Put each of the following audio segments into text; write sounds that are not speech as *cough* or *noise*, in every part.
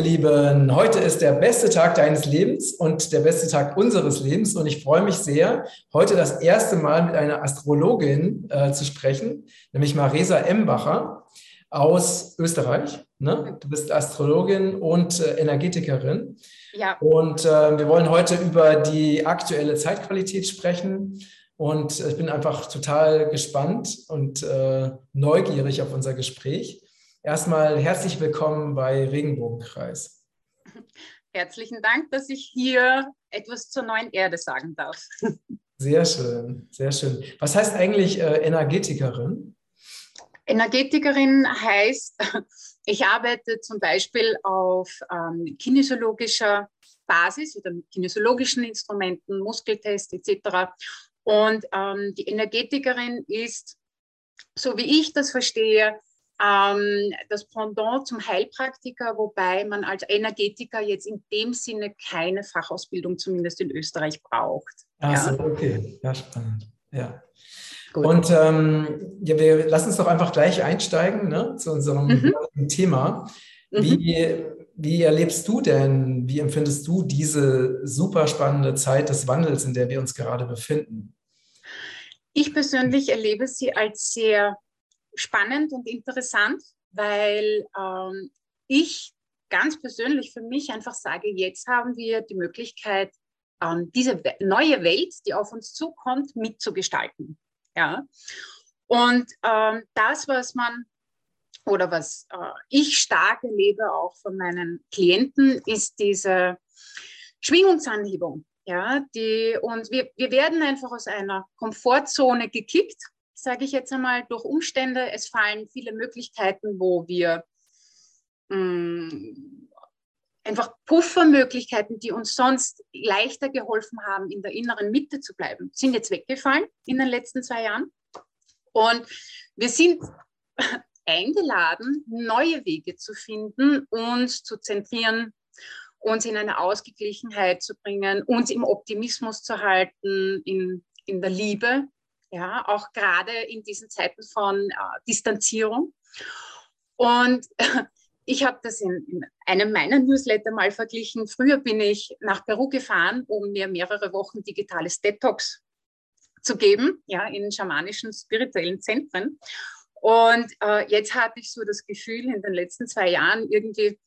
ihr Lieben, heute ist der beste Tag deines Lebens und der beste Tag unseres Lebens und ich freue mich sehr, heute das erste Mal mit einer Astrologin äh, zu sprechen, nämlich Marisa Embacher aus Österreich. Ne? Du bist Astrologin und äh, Energetikerin. Ja. Und äh, wir wollen heute über die aktuelle Zeitqualität sprechen. Und ich bin einfach total gespannt und äh, neugierig auf unser Gespräch. Erstmal herzlich willkommen bei Regenbogenkreis. Herzlichen Dank, dass ich hier etwas zur neuen Erde sagen darf. Sehr schön, sehr schön. Was heißt eigentlich äh, Energetikerin? Energetikerin heißt, *laughs* ich arbeite zum Beispiel auf ähm, kinesiologischer Basis oder mit kinesiologischen Instrumenten, Muskeltests etc. Und ähm, die Energetikerin ist, so wie ich das verstehe, ähm, das Pendant zum Heilpraktiker, wobei man als Energetiker jetzt in dem Sinne keine Fachausbildung, zumindest in Österreich, braucht. Ach so, ja. okay. Ja, spannend. Ja. Gut. Und ähm, ja, wir lassen uns doch einfach gleich einsteigen ne, zu unserem mhm. Thema. Mhm. Wie, wie erlebst du denn, wie empfindest du diese super spannende Zeit des Wandels, in der wir uns gerade befinden? Ich persönlich erlebe sie als sehr spannend und interessant, weil ähm, ich ganz persönlich für mich einfach sage, jetzt haben wir die Möglichkeit, ähm, diese neue Welt, die auf uns zukommt, mitzugestalten. Ja? Und ähm, das, was man oder was äh, ich stark erlebe, auch von meinen Klienten, ist diese Schwingungsanhebung. Ja, die, und wir, wir werden einfach aus einer Komfortzone gekickt sage ich jetzt einmal, durch Umstände. Es fallen viele Möglichkeiten, wo wir mh, mm, einfach Puffermöglichkeiten, die uns sonst leichter geholfen haben, in der inneren Mitte zu bleiben, sind jetzt weggefallen in den letzten zwei Jahren. Und wir sind *laughs* eingeladen, neue Wege zu finden, uns zu zentrieren, uns in eine Ausgeglichenheit zu bringen, uns im Optimismus zu halten, in, in der Liebe, ja, auch gerade in diesen Zeiten von äh, Distanzierung. Und *laughs* ich habe das in, in, einem meiner Newsletter mal verglichen. Früher bin ich nach Peru gefahren, um mir mehrere Wochen digitales Detox zu geben, ja, in schamanischen, spirituellen Zentren. Und äh, jetzt hatte ich so das Gefühl, in den letzten zwei Jahren irgendwie,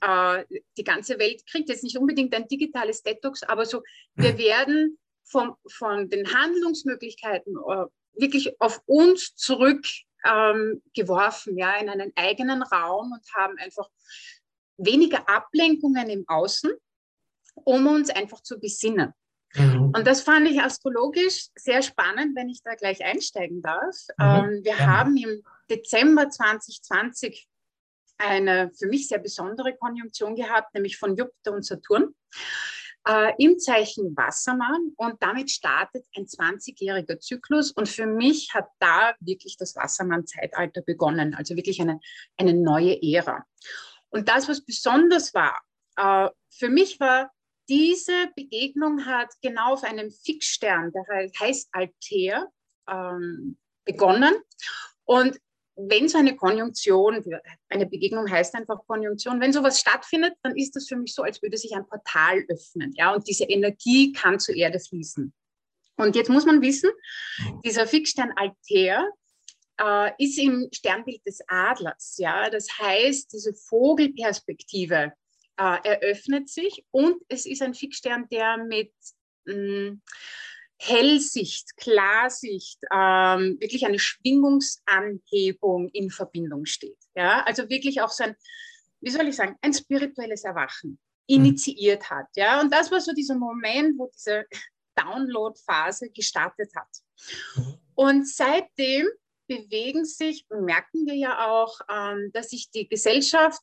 äh, die ganze Welt kriegt jetzt nicht unbedingt ein digitales Detox, aber so, wir hm. werden von, von den Handlungsmöglichkeiten äh, wirklich auf uns zurückgeworfen, ähm, ja, in einen eigenen Raum und haben einfach weniger Ablenkungen im Außen, um uns einfach zu besinnen. Mhm. Und das fand ich astrologisch sehr spannend, wenn ich da gleich einsteigen darf. Mhm. Ähm, wir ja. haben im Dezember 2020 eine für mich sehr besondere Konjunktion gehabt, nämlich von Jupiter und Saturn äh, im Zeichen Wassermann und damit startet ein 20-jähriger Zyklus und für mich hat da wirklich das Wassermann-Zeitalter begonnen, also wirklich eine, eine neue Ära. Und das, was besonders war, äh, für mich war, diese Begegnung hat genau auf einem Fixstern, der heißt Altair, ähm, begonnen. Und wenn so eine Konjunktion, eine Begegnung heißt einfach Konjunktion, wenn sowas stattfindet, dann ist das für mich so, als würde sich ein Portal öffnen. Ja, und diese Energie kann zur Erde fließen. Und jetzt muss man wissen, dieser Fixstern Altair äh, ist im Sternbild des Adlers. Ja, das heißt, diese Vogelperspektive äh, eröffnet sich und es ist ein Fixstern, der mit mh, mm, Hellsicht, Klarsicht, ähm, wirklich eine Schwingungsanhebung in Verbindung steht. Ja? Also wirklich auch so ein, wie soll ich sagen, ein spirituelles Erwachen initiiert mhm. hat. Ja? Und das war so dieser Moment, wo diese Download-Phase gestartet hat. Mhm. Und seitdem bewegen sich, merken wir ja auch, ähm, dass sich die Gesellschaft,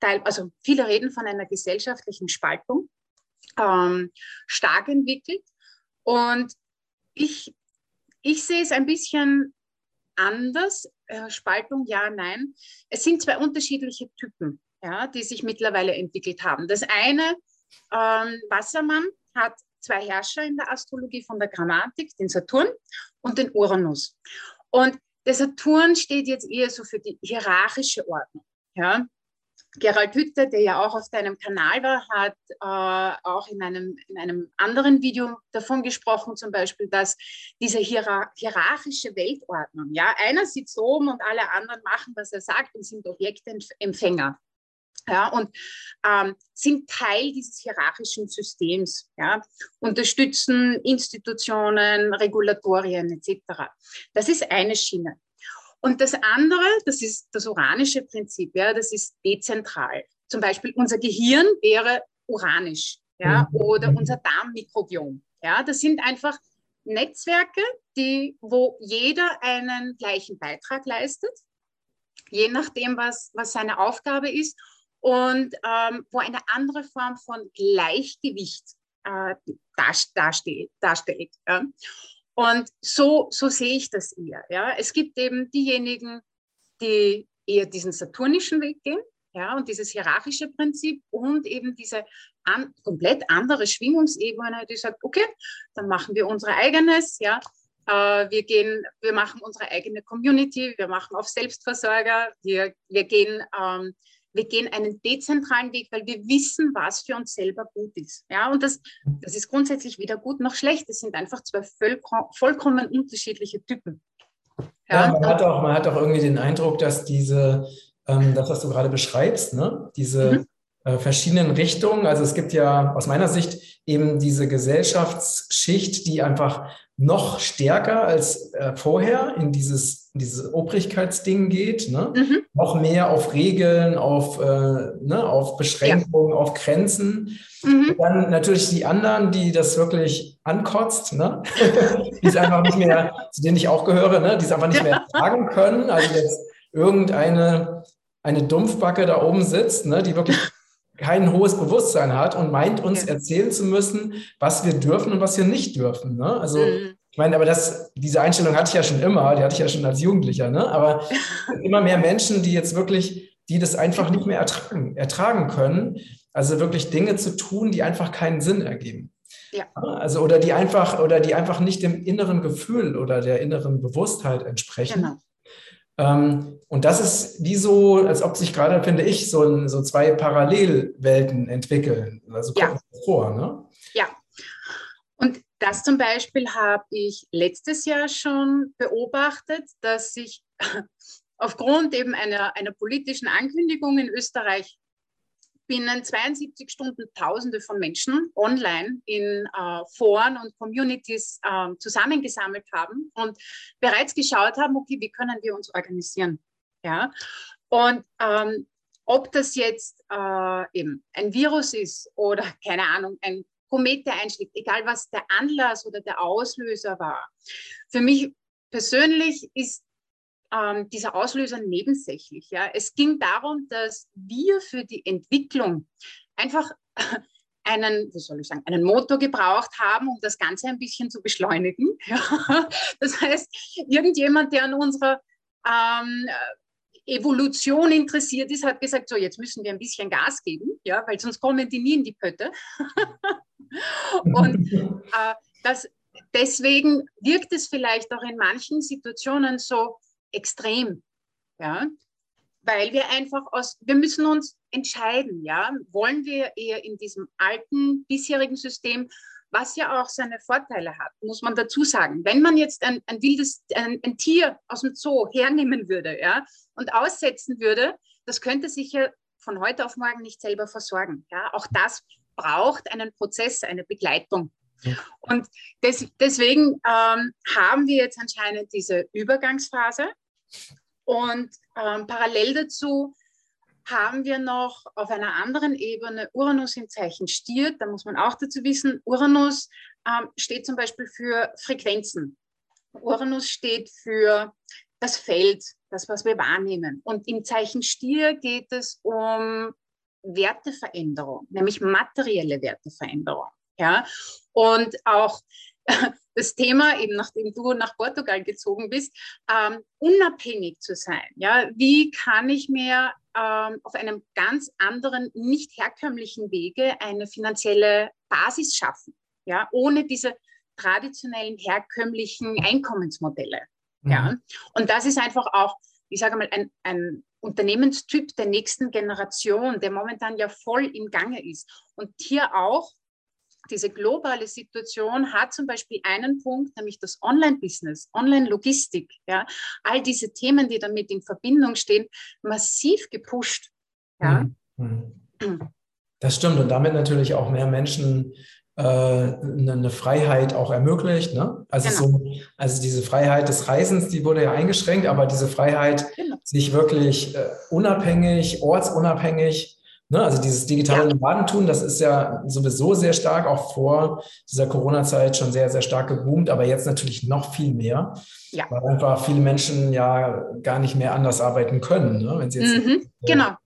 also viele reden von einer gesellschaftlichen Spaltung, ähm, stark entwickelt. Und ich, ich sehe es ein bisschen anders. Äh, Spaltung, ja, nein. Es sind zwei unterschiedliche Typen, ja, die sich mittlerweile entwickelt haben. Das eine, ähm, Wassermann hat zwei Herrscher in der Astrologie von der Grammatik, den Saturn und den Uranus. Und der Saturn steht jetzt eher so für die hierarchische Ordnung. Ja? Gerald Hütte, der ja auch auf deinem Kanal war, hat äh, auch in einem, in einem anderen Video davon gesprochen, zum Beispiel, dass diese hierar hierarchische Weltordnung, ja, einer sitzt oben und alle anderen machen, was er sagt und sind Objektempfänger. Ja, und ähm, sind Teil dieses hierarchischen Systems, ja, unterstützen Institutionen, Regulatorien etc. Das ist eine Schiene. Und das andere, das ist das uranische Prinzip, ja, das ist dezentral. Zum Beispiel unser Gehirn wäre uranisch, ja, mhm. oder unser Darmmikrobiom. Ja, das sind einfach Netzwerke, die, wo jeder einen gleichen Beitrag leistet, je nachdem, was, was seine Aufgabe ist, und ähm, wo eine andere Form von Gleichgewicht äh, darstellt. darstellt ja. Und so, so sehe ich das eher. Ja. Es gibt eben diejenigen, die eher diesen saturnischen Weg gehen, ja, und dieses hierarchische Prinzip und eben diese an, komplett andere Schwingungsebene, die sagt, okay, dann machen wir unser eigenes, ja, äh, wir gehen, wir machen unsere eigene Community, wir machen auf Selbstversorger, wir, wir gehen ähm, wir gehen einen dezentralen Weg, weil wir wissen, was für uns selber gut ist. Ja, und das, das ist grundsätzlich weder gut noch schlecht. Es sind einfach zwei vollkommen unterschiedliche Typen. Ja, ja man, hat auch, man hat auch irgendwie den Eindruck, dass diese, ähm, das, was du gerade beschreibst, ne? diese mhm. äh, verschiedenen Richtungen, also es gibt ja aus meiner Sicht eben diese Gesellschaftsschicht, die einfach noch stärker als äh, vorher in dieses, dieses Obrigkeitsding geht, ne? Mhm. noch mehr auf Regeln, auf, äh, ne, auf Beschränkungen, ja. auf Grenzen. Mhm. dann natürlich die anderen, die das wirklich ankotzt, ne? *laughs* die es einfach nicht mehr, zu denen ich auch gehöre, ne? die es einfach nicht mehr *laughs* tragen können. Also jetzt irgendeine eine Dumpfbacke da oben sitzt, ne? die wirklich kein hohes Bewusstsein hat und meint, uns ja. erzählen zu müssen, was wir dürfen und was wir nicht dürfen. Ne? Also, mhm. ich meine, aber das, diese Einstellung hatte ich ja schon immer, die hatte ich ja schon als Jugendlicher, ne? aber *laughs* immer mehr Menschen, die jetzt wirklich, die das einfach nicht mehr ertragen, ertragen können, also wirklich Dinge zu tun, die einfach keinen Sinn ergeben. Ja. Also, oder die einfach, oder die einfach nicht dem inneren Gefühl oder der inneren Bewusstheit entsprechen. Genau. Ähm, und das ist wie so, als ob sich gerade, finde ich, so, so zwei Parallelwelten entwickeln. Also kommt ja. vor, ne? Ja. Und das zum Beispiel habe ich letztes Jahr schon beobachtet, dass sich *laughs* aufgrund eben einer, einer politischen Ankündigung in Österreich binnen 72 Stunden Tausende von Menschen online in äh, Foren und Communities äh, zusammengesammelt haben und bereits geschaut haben, okay, wie können wir uns organisieren? Ja? Und ähm, ob das jetzt äh, eben ein Virus ist oder *laughs* keine Ahnung, ein Komet, der einschlägt, egal was der Anlass oder der Auslöser war. Für mich persönlich ist ähm, dieser Auslöser nebensächlich. Ja. Es ging darum, dass wir für die Entwicklung einfach *laughs* einen, wie soll ich sagen, einen Motor gebraucht haben, um das Ganze ein bisschen zu beschleunigen. *laughs* Ja. Das heißt, irgendjemand, der an unserer ähm, Evolution interessiert ist, hat gesagt, so jetzt müssen wir ein bisschen Gas geben, ja, weil sonst kommen die nie in die Pötte. *laughs* Und äh, das, deswegen wirkt es vielleicht auch in manchen Situationen so, extrem. Ja? Weil wir einfach aus, wir müssen uns entscheiden, ja, wollen wir eher in diesem alten, bisherigen System, was ja auch seine Vorteile hat, muss man dazu sagen. Wenn man jetzt ein, ein wildes, ein, ein Tier aus dem Zoo hernehmen würde, ja, und aussetzen würde, das könnte sich ja von heute auf morgen nicht selber versorgen. Ja, auch das braucht einen Prozess, eine Begleitung. Und des, deswegen ähm, haben wir jetzt anscheinend diese Übergangsphase. Und ähm, parallel dazu haben wir noch auf einer anderen Ebene Uranus im Zeichen Stier. Da muss man auch dazu wissen, Uranus ähm, steht zum Beispiel für Frequenzen. Uranus steht für das Feld, das, was wir wahrnehmen. Und im Zeichen Stier geht es um Werteveränderung, nämlich materielle Werteveränderung. Ja? Und auch *laughs* das Thema, eben nachdem du nach Portugal gezogen bist, ähm, unabhängig zu sein. Ja? Wie kann ich mir ähm, auf einem ganz anderen, nicht herkömmlichen Wege eine finanzielle Basis schaffen, ja? ohne diese traditionellen, herkömmlichen Einkommensmodelle. Mhm. Ja? Und das ist einfach auch, ich sage mal, ein, ein Unternehmenstyp der nächsten Generation, der momentan ja voll im Gange ist. Und hier auch diese globale Situation hat zum Beispiel einen Punkt, nämlich das Online-Business, Online-Logistik, ja, all diese Themen, die damit in Verbindung stehen, massiv gepusht. Ja. Mhm. mhm. Das stimmt und damit natürlich auch mehr Menschen äh, eine Freiheit auch ermöglicht. Ne? Also, genau. so, also diese Freiheit des Reisens, die wurde ja eingeschränkt, aber diese Freiheit, genau. sich wirklich äh, unabhängig, ortsunabhängig Ne? Also dieses digitale ja. Nomadentum, das ist ja sowieso sehr stark, auch vor dieser Corona-Zeit schon sehr, sehr stark geboomt, aber jetzt natürlich noch viel mehr, ja. weil einfach viele Menschen ja gar nicht mehr anders arbeiten können. Ne? Wenn sie jetzt mhm, genau.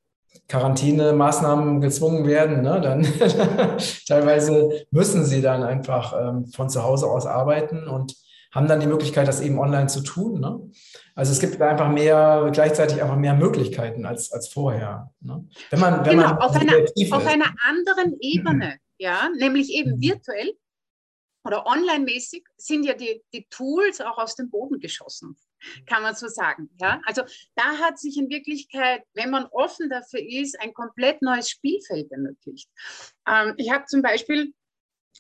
Quarantänemaßnahmen gezwungen werden, ne? dann *laughs* teilweise müssen sie dann einfach ähm, von zu Hause aus arbeiten und haben dann die Möglichkeit, das eben online zu tun. Ne? Also es gibt einfach mehr, gleichzeitig einfach mehr Möglichkeiten als, als vorher. Ne? Wenn man, wenn genau, man auf, einer, auf einer anderen Ebene, mhm. ja, nämlich eben mhm. virtuell oder online-mäßig sind ja die, die Tools auch aus dem Boden geschossen, kann man so sagen. Ja? Also da hat sich in Wirklichkeit, wenn man offen dafür ist, ein komplett neues Spielfeld ermöglicht. Ähm, ich habe zum Beispiel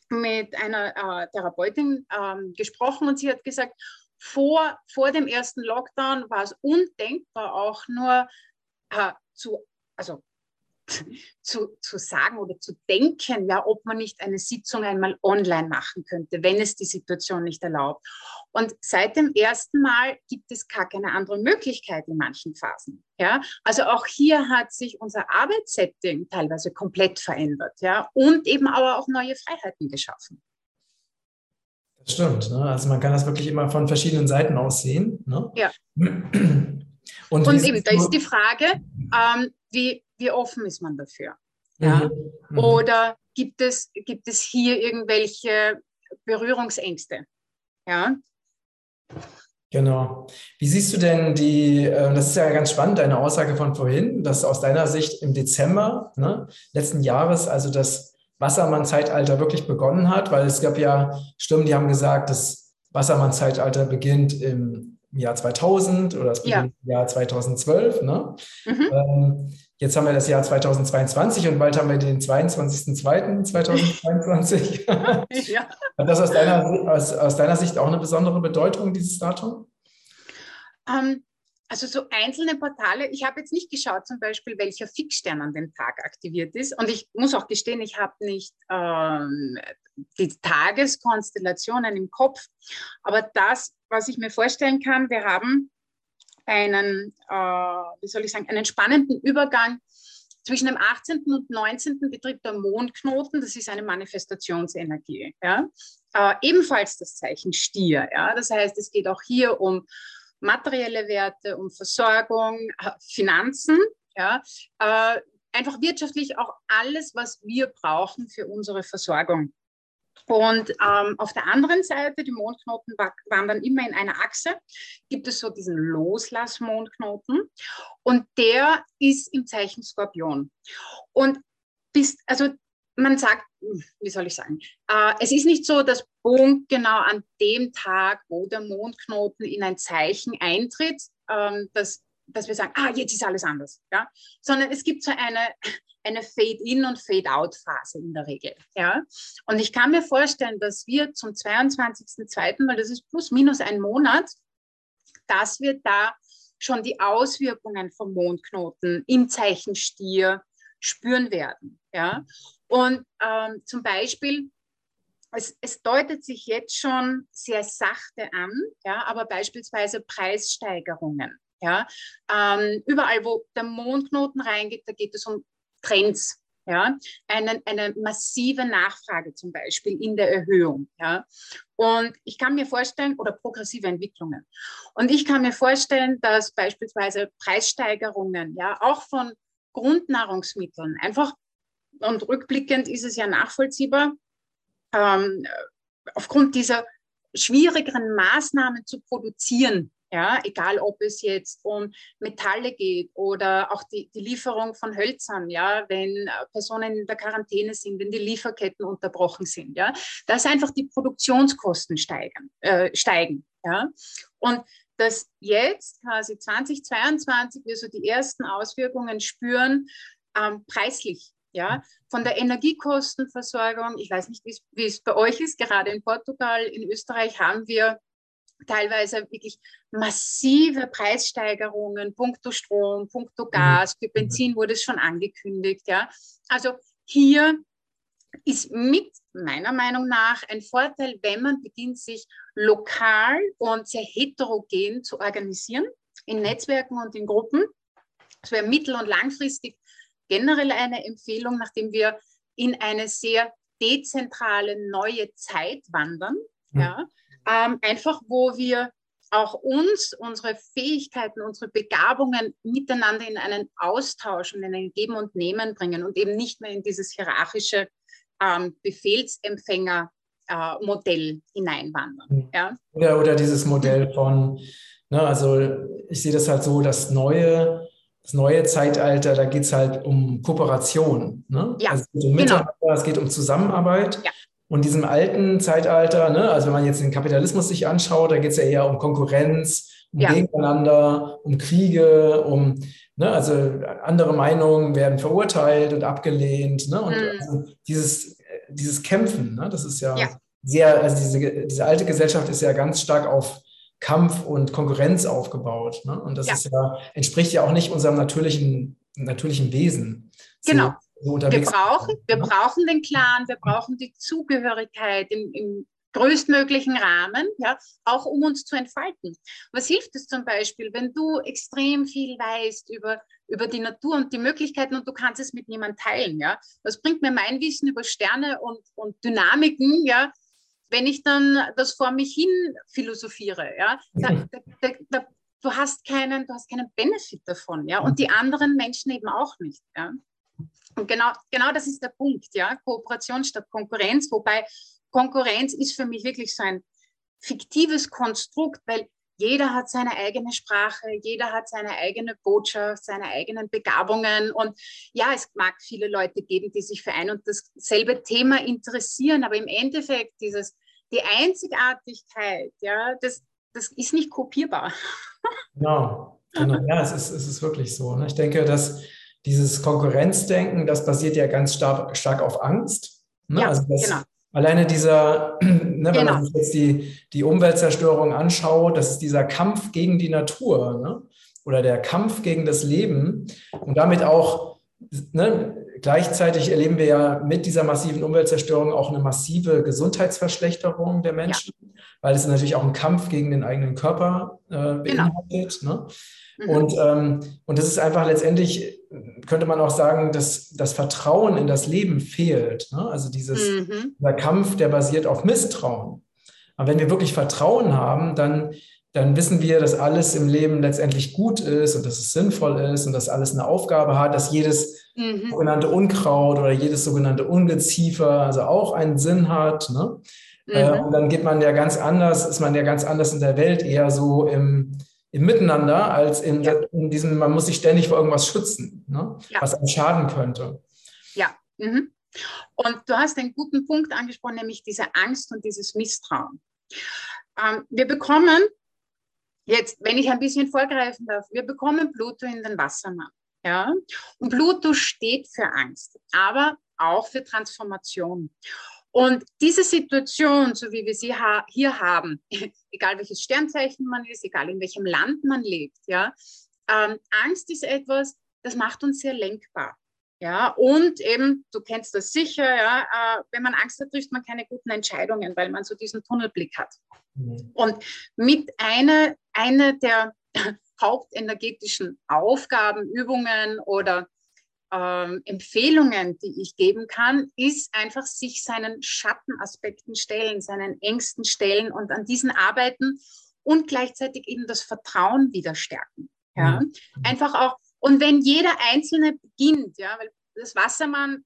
mit einer äh, Therapeutin ähm, gesprochen und sie hat gesagt, vor, vor dem ersten Lockdown war es undenkbar, auch nur äh, zu, also zu, zu sagen oder zu denken, ja, ob man nicht eine Sitzung einmal online machen könnte, wenn es die Situation nicht erlaubt. Und seit dem ersten Mal gibt es gar keine andere Möglichkeit in manchen Phasen. Ja? Also auch hier hat sich unser Arbeitssetting teilweise komplett verändert ja? und eben aber auch neue Freiheiten geschaffen. Das stimmt. Ne? Also man kann das wirklich immer von verschiedenen Seiten aus sehen. Ne? Ja. Und, und eben, da ist die Frage, ähm, wie, wie offen ist man dafür? Ja? Mhm. Mhm. Oder gibt es, gibt es hier irgendwelche Berührungsängste? Ja. Genau. Wie siehst du denn die, äh, das ist ja ganz spannend, deine Aussage von vorhin, dass aus deiner Sicht im Dezember ne, letzten Jahres, also das Wassermann-Zeitalter wirklich begonnen hat, weil es gab ja Stimmen, die haben gesagt, das Wassermann-Zeitalter beginnt im Jahr 2000 oder es beginnt ja. im Jahr 2012. Ne? Mhm. Ähm, Jetzt haben wir das Jahr 2022 und bald haben wir den 22.02.2022. *laughs* ja. Hat das aus deiner, aus, aus deiner Sicht auch eine besondere Bedeutung, dieses Datum? Um, ähm, also so einzelne Portale, ich habe jetzt nicht geschaut zum Beispiel, welcher Fixstern an dem Tag aktiviert ist. Und ich muss auch gestehen, ich habe nicht ähm, die Tageskonstellationen im Kopf. Aber das, was ich mir vorstellen kann, wir haben einen, äh, wie soll ich sagen, einen spannenden Übergang zwischen dem 18. und 19. betritt der Mondknoten, das ist eine Manifestationsenergie. Ja? Äh, ebenfalls das Zeichen Stier. Ja? Das heißt, es geht auch hier um materielle Werte, um Versorgung, äh, Finanzen. Ja? Äh, einfach wirtschaftlich auch alles, was wir brauchen für unsere Versorgung. Und ähm, auf der anderen Seite, die Mondknoten waren dann immer in einer Achse, gibt es so diesen Loslass-Mondknoten und der ist im Zeichen Skorpion. Und bis, also man sagt, wie soll ich sagen, äh, es ist nicht so, dass Punkt genau an dem Tag, wo der Mondknoten in ein Zeichen eintritt, ähm, dass, dass wir sagen, ah, jetzt ist alles anders, ja? sondern es gibt so eine, eine Fade-in- und Fade-out-Phase in der Regel. Ja? Und ich kann mir vorstellen, dass wir zum 22.02., weil das ist plus minus ein Monat, dass wir da schon die Auswirkungen vom Mondknoten im Zeichen Stier spüren werden. Ja? Und ähm, zum Beispiel, es, es, deutet sich jetzt schon sehr sachte an, ja, aber beispielsweise Preissteigerungen. Ja? Ähm, überall, wo der Mondknoten reingeht, da geht es um Trends, ja, eine, eine massive Nachfrage zum Beispiel in der Erhöhung. Ja. Und ich kann mir vorstellen, oder progressive Entwicklungen. Und ich kann mir vorstellen, dass beispielsweise Preissteigerungen, ja, auch von Grundnahrungsmitteln, einfach, und rückblickend ist es ja nachvollziehbar, ähm, aufgrund dieser schwierigeren Maßnahmen zu produzieren, ja, egal ob es jetzt um Metalle geht oder auch die, die Lieferung von Hölzern, ja, wenn äh, Personen in der Quarantäne sind, wenn die Lieferketten unterbrochen sind, ja, dass einfach die Produktionskosten steigen, äh, steigen, ja. Und dass jetzt quasi 2022 wir so die ersten Auswirkungen spüren, ähm, preislich. Ja, von der Energiekostenversorgung, ich weiß nicht, wie es bei euch ist, gerade in Portugal, in Österreich haben wir teilweise wirklich massive Preissteigerungen, punkto Strom, punkto mhm. Gas, für Benzin wurde es schon angekündigt. Ja. Also hier ist mit meiner Meinung nach ein Vorteil, wenn man beginnt, sich lokal und sehr heterogen zu organisieren, in Netzwerken und in Gruppen. Das wäre mittel- und langfristig generell eine Empfehlung, nachdem wir in eine sehr dezentrale neue Zeit wandern. Mhm. Ja, ähm, einfach wo wir auch uns, unsere Fähigkeiten, unsere Begabungen miteinander in einen Austausch und in ein Geben und Nehmen bringen und eben nicht mehr in dieses hierarchische ähm, Befehlsempfänger-Modell äh, hineinwandern. Mhm. Ja? Oder, oder dieses Modell von, ne, also ich sehe das halt so, das neue, das neue Zeitalter, da geht es halt um Kooperation. Ne? Ja, also es geht um genau. Genau. es geht um Zusammenarbeit. Ja. Und diesem alten Zeitalter, ne, also wenn man jetzt den Kapitalismus sich anschaut, da geht es ja eher um Konkurrenz, um ja. Gegeneinander, um Kriege, um, ne, also andere Meinungen werden verurteilt und abgelehnt. Ne, und mhm. also dieses, dieses Kämpfen, ne, das ist ja, ja, sehr, also diese, diese alte Gesellschaft ist ja ganz stark auf Kampf und Konkurrenz aufgebaut. Ne? Und das ja. ist ja, entspricht ja auch nicht unserem natürlichen, natürlichen Wesen. Genau. So, so wir brauchen, *laughs* wir brauchen den Clan, wir brauchen die Zugehörigkeit im, im größtmöglichen Rahmen, ja, auch um uns zu entfalten. Was hilft es zum Beispiel, wenn du extrem viel weißt über, über die Natur und die Möglichkeiten und du kannst es mit niemandem teilen, ja? Was bringt mir mein Wissen über Sterne und, und Dynamiken, ja, wenn ich dann das vor mich hin philosophiere, ja? Da, da, da, du hast keinen, du hast keinen Benefit davon, ja, und die anderen Menschen eben auch nicht, ja. Und genau, genau das ist der Punkt, ja, Kooperation statt Konkurrenz, wobei Konkurrenz ist für mich wirklich so ein fiktives Konstrukt, weil jeder hat seine eigene Sprache, jeder hat seine eigene Botschaft, seine eigenen Begabungen. Und ja, es mag viele Leute geben, die sich für ein und dasselbe Thema interessieren, aber im Endeffekt dieses, die Einzigartigkeit, ja, das, das ist nicht kopierbar. Genau, genau. ja, es ist, es ist wirklich so. Ne? Ich denke, dass dieses Konkurrenzdenken, das basiert ja ganz stark, stark auf Angst. Ne? Ja, also das, genau. Alleine dieser, *clears throat* ne, wenn genau. man sich jetzt die, die Umweltzerstörung anschaut, das ist dieser Kampf gegen die Natur ne? oder der Kampf gegen das Leben und damit auch, ne, gleichzeitig erleben wir ja mit dieser massiven Umweltzerstörung auch eine massive Gesundheitsverschlechterung der Menschen, ja. weil es natürlich auch einen Kampf gegen den eigenen Körper äh, genau. beinhaltet. Genau. Ne? Mhm. Und, ähm, und das ist einfach letztendlich, könnte man auch sagen, dass das Vertrauen in das Leben fehlt. Ne? Also dieses, mhm. dieser Kampf, der basiert auf Misstrauen. Aber wenn wir wirklich Vertrauen haben, dann, dann wissen wir, dass alles im Leben letztendlich gut ist und dass es sinnvoll ist und dass alles eine Aufgabe hat, dass jedes mhm. sogenannte Unkraut oder jedes sogenannte Ungeziefer also auch einen Sinn hat. Ne? Äh, mhm. und dann geht man ja ganz anders, ist man ja ganz anders in der Welt, eher so im, im Miteinander als in, ja. in, diesem, man muss sich ständig vor irgendwas schützen, ne? ja. was einem schaden könnte. Ja. Mhm. Und du hast einen guten Punkt angesprochen, nämlich diese Angst und dieses Misstrauen. Ähm, wir bekommen, jetzt, wenn ich ein bisschen vorgreifen darf, wir bekommen Pluto in den Wassermann. Ja? Und Pluto steht für Angst, aber auch für Transformation. Und diese Situation, so wie wir sie ha hier haben, *laughs* egal welches Sternzeichen man ist, egal in welchem Land man lebt, ja, ähm, Angst ist etwas, das macht uns sehr lenkbar. Ja, und eben, du kennst das sicher, ja, äh, wenn man Angst hat, trifft man keine guten Entscheidungen, weil man so diesen Tunnelblick hat. Mhm. Und mit einer eine der *laughs* hauptenergetischen Aufgaben, Übungen oder ähm, Empfehlungen, die ich geben kann, ist einfach sich seinen Schattenaspekten stellen, seinen Ängsten stellen und an diesen arbeiten und gleichzeitig eben das Vertrauen wieder stärken. Ja? Mhm. Einfach auch, und wenn jeder Einzelne beginnt, ja, weil das Wassermann,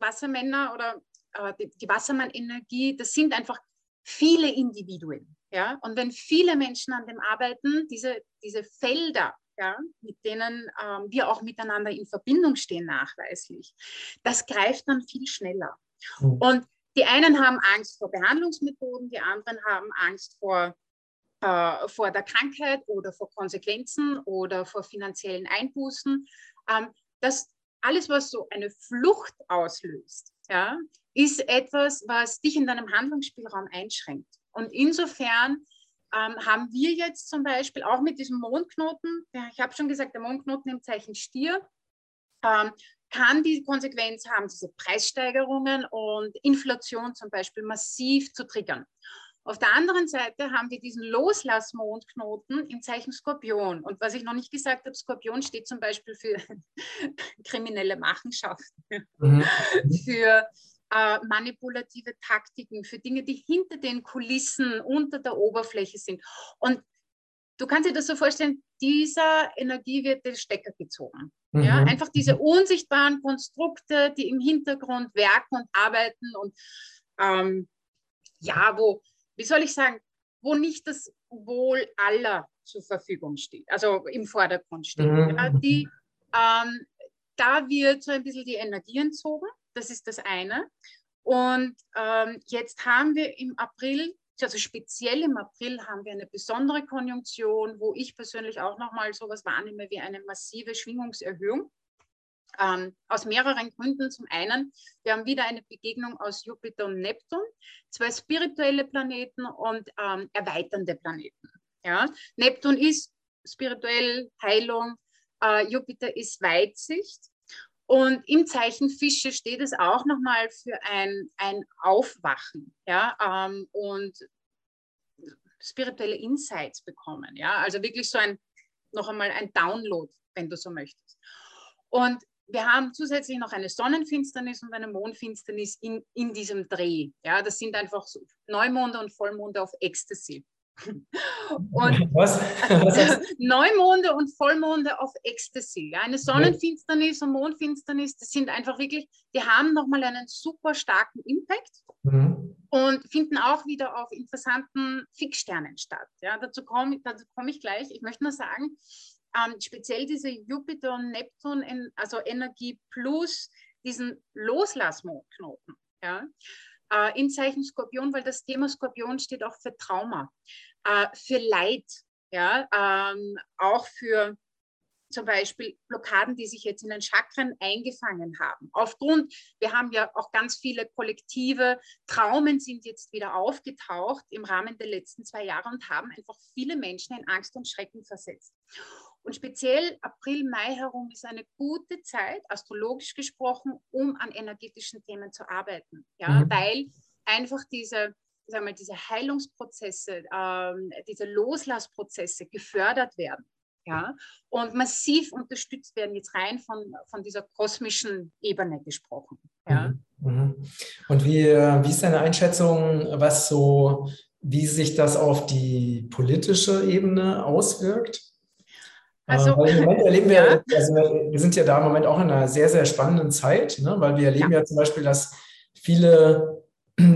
Wassermänner oder äh, die, die Wassermann-Energie, das sind einfach viele Individuen. Ja? Und wenn viele Menschen an dem arbeiten, diese, diese Felder ja, mit denen ähm, wir auch miteinander in Verbindung stehen nachweislich, das greift dann viel schneller. Mhm. Und die einen haben Angst vor Behandlungsmethoden, die anderen haben Angst vor äh, vor der Krankheit oder vor Konsequenzen oder vor finanziellen Einbußen. Ähm, das alles, was so eine Flucht auslöst, ja, ist etwas, was dich in deinem Handlungsspielraum einschränkt. Und insofern ähm, haben wir jetzt zum Beispiel auch mit diesem Mondknoten, ja, ich habe schon gesagt, der Mondknoten im Zeichen Stier, ähm, kann die Konsequenz haben, diese Preissteigerungen und Inflation zum Beispiel massiv zu triggern. Auf der anderen Seite haben wir diesen Loslassmondknoten im Zeichen Skorpion. Und was ich noch nicht gesagt habe, Skorpion steht zum Beispiel für *laughs* kriminelle Machenschaften, mhm. für äh, manipulative Taktiken, für Dinge, die hinter den Kulissen, unter der Oberfläche sind. Und du kannst dir das so vorstellen, dieser Energie wird der Stecker gezogen. Mhm. Ja? Einfach diese unsichtbaren Konstrukte, die im Hintergrund werken und arbeiten und ähm, ja, wo, wie soll ich sagen, wo nicht das Wohl aller zur Verfügung steht, also im Vordergrund steht. Mhm. Ja? Die, ähm, da wird so ein bisschen die Energie entzogen, das ist das eine. Und ähm, jetzt haben wir im April also speziell im April haben wir eine besondere Konjunktion, wo ich persönlich auch nochmal sowas wahrnehme wie eine massive Schwingungserhöhung. Ähm, aus mehreren Gründen. Zum einen, wir haben wieder eine Begegnung aus Jupiter und Neptun, zwei spirituelle Planeten und ähm, erweiternde Planeten. Ja? Neptun ist spirituell Heilung, äh, Jupiter ist Weitsicht. Und im Zeichen Fische steht es auch nochmal für ein, ein Aufwachen ja, ähm, und spirituelle Insights bekommen. Ja, also wirklich so ein, noch einmal ein Download, wenn du so möchtest. Und wir haben zusätzlich noch eine Sonnenfinsternis und eine Mondfinsternis in, in diesem Dreh. Ja, das sind einfach so Neumonde und Vollmonde auf Ecstasy. Und *laughs* Was? Was *laughs* Neumonde und Vollmonde auf Ecstasy. Ja? Eine Sonnenfinsternis und Mondfinsternis, das sind einfach wirklich, die haben nochmal einen super starken Impact mhm. und finden auch wieder auf interessanten Fixsternen statt. Ja? Dazu komme dazu komm ich gleich. Ich möchte nur sagen, ähm, speziell diese Jupiter und Neptun, also Energie plus diesen Loslassmondknoten. Ja? äh, im Zeichen Skorpion, weil das Thema Skorpion steht auch für Trauma, äh, für Leid, ja, ähm, auch für zum Beispiel Blockaden, die sich jetzt in den Chakren eingefangen haben. Aufgrund, wir haben ja auch ganz viele kollektive Traumen sind jetzt wieder aufgetaucht im Rahmen der letzten zwei Jahre und haben einfach viele Menschen in Angst und Schrecken versetzt. Und speziell April, Mai herum ist eine gute Zeit, astrologisch gesprochen, um an energetischen Themen zu arbeiten. Ja, mhm. weil einfach diese, sagen wir, diese Heilungsprozesse, ähm, diese Loslassprozesse gefördert werden. Ja, und massiv unterstützt werden, jetzt rein von, von dieser kosmischen Ebene gesprochen. Ja. Mhm. mhm. Und wie, wie ist deine Einschätzung, was so, wie sich das auf die politische Ebene auswirkt? Also, äh, Im Moment *laughs* erleben wir, ja. also wir sind ja da im Moment auch in einer sehr, sehr spannenden Zeit, ne? weil wir erleben ja. ja zum Beispiel, dass viele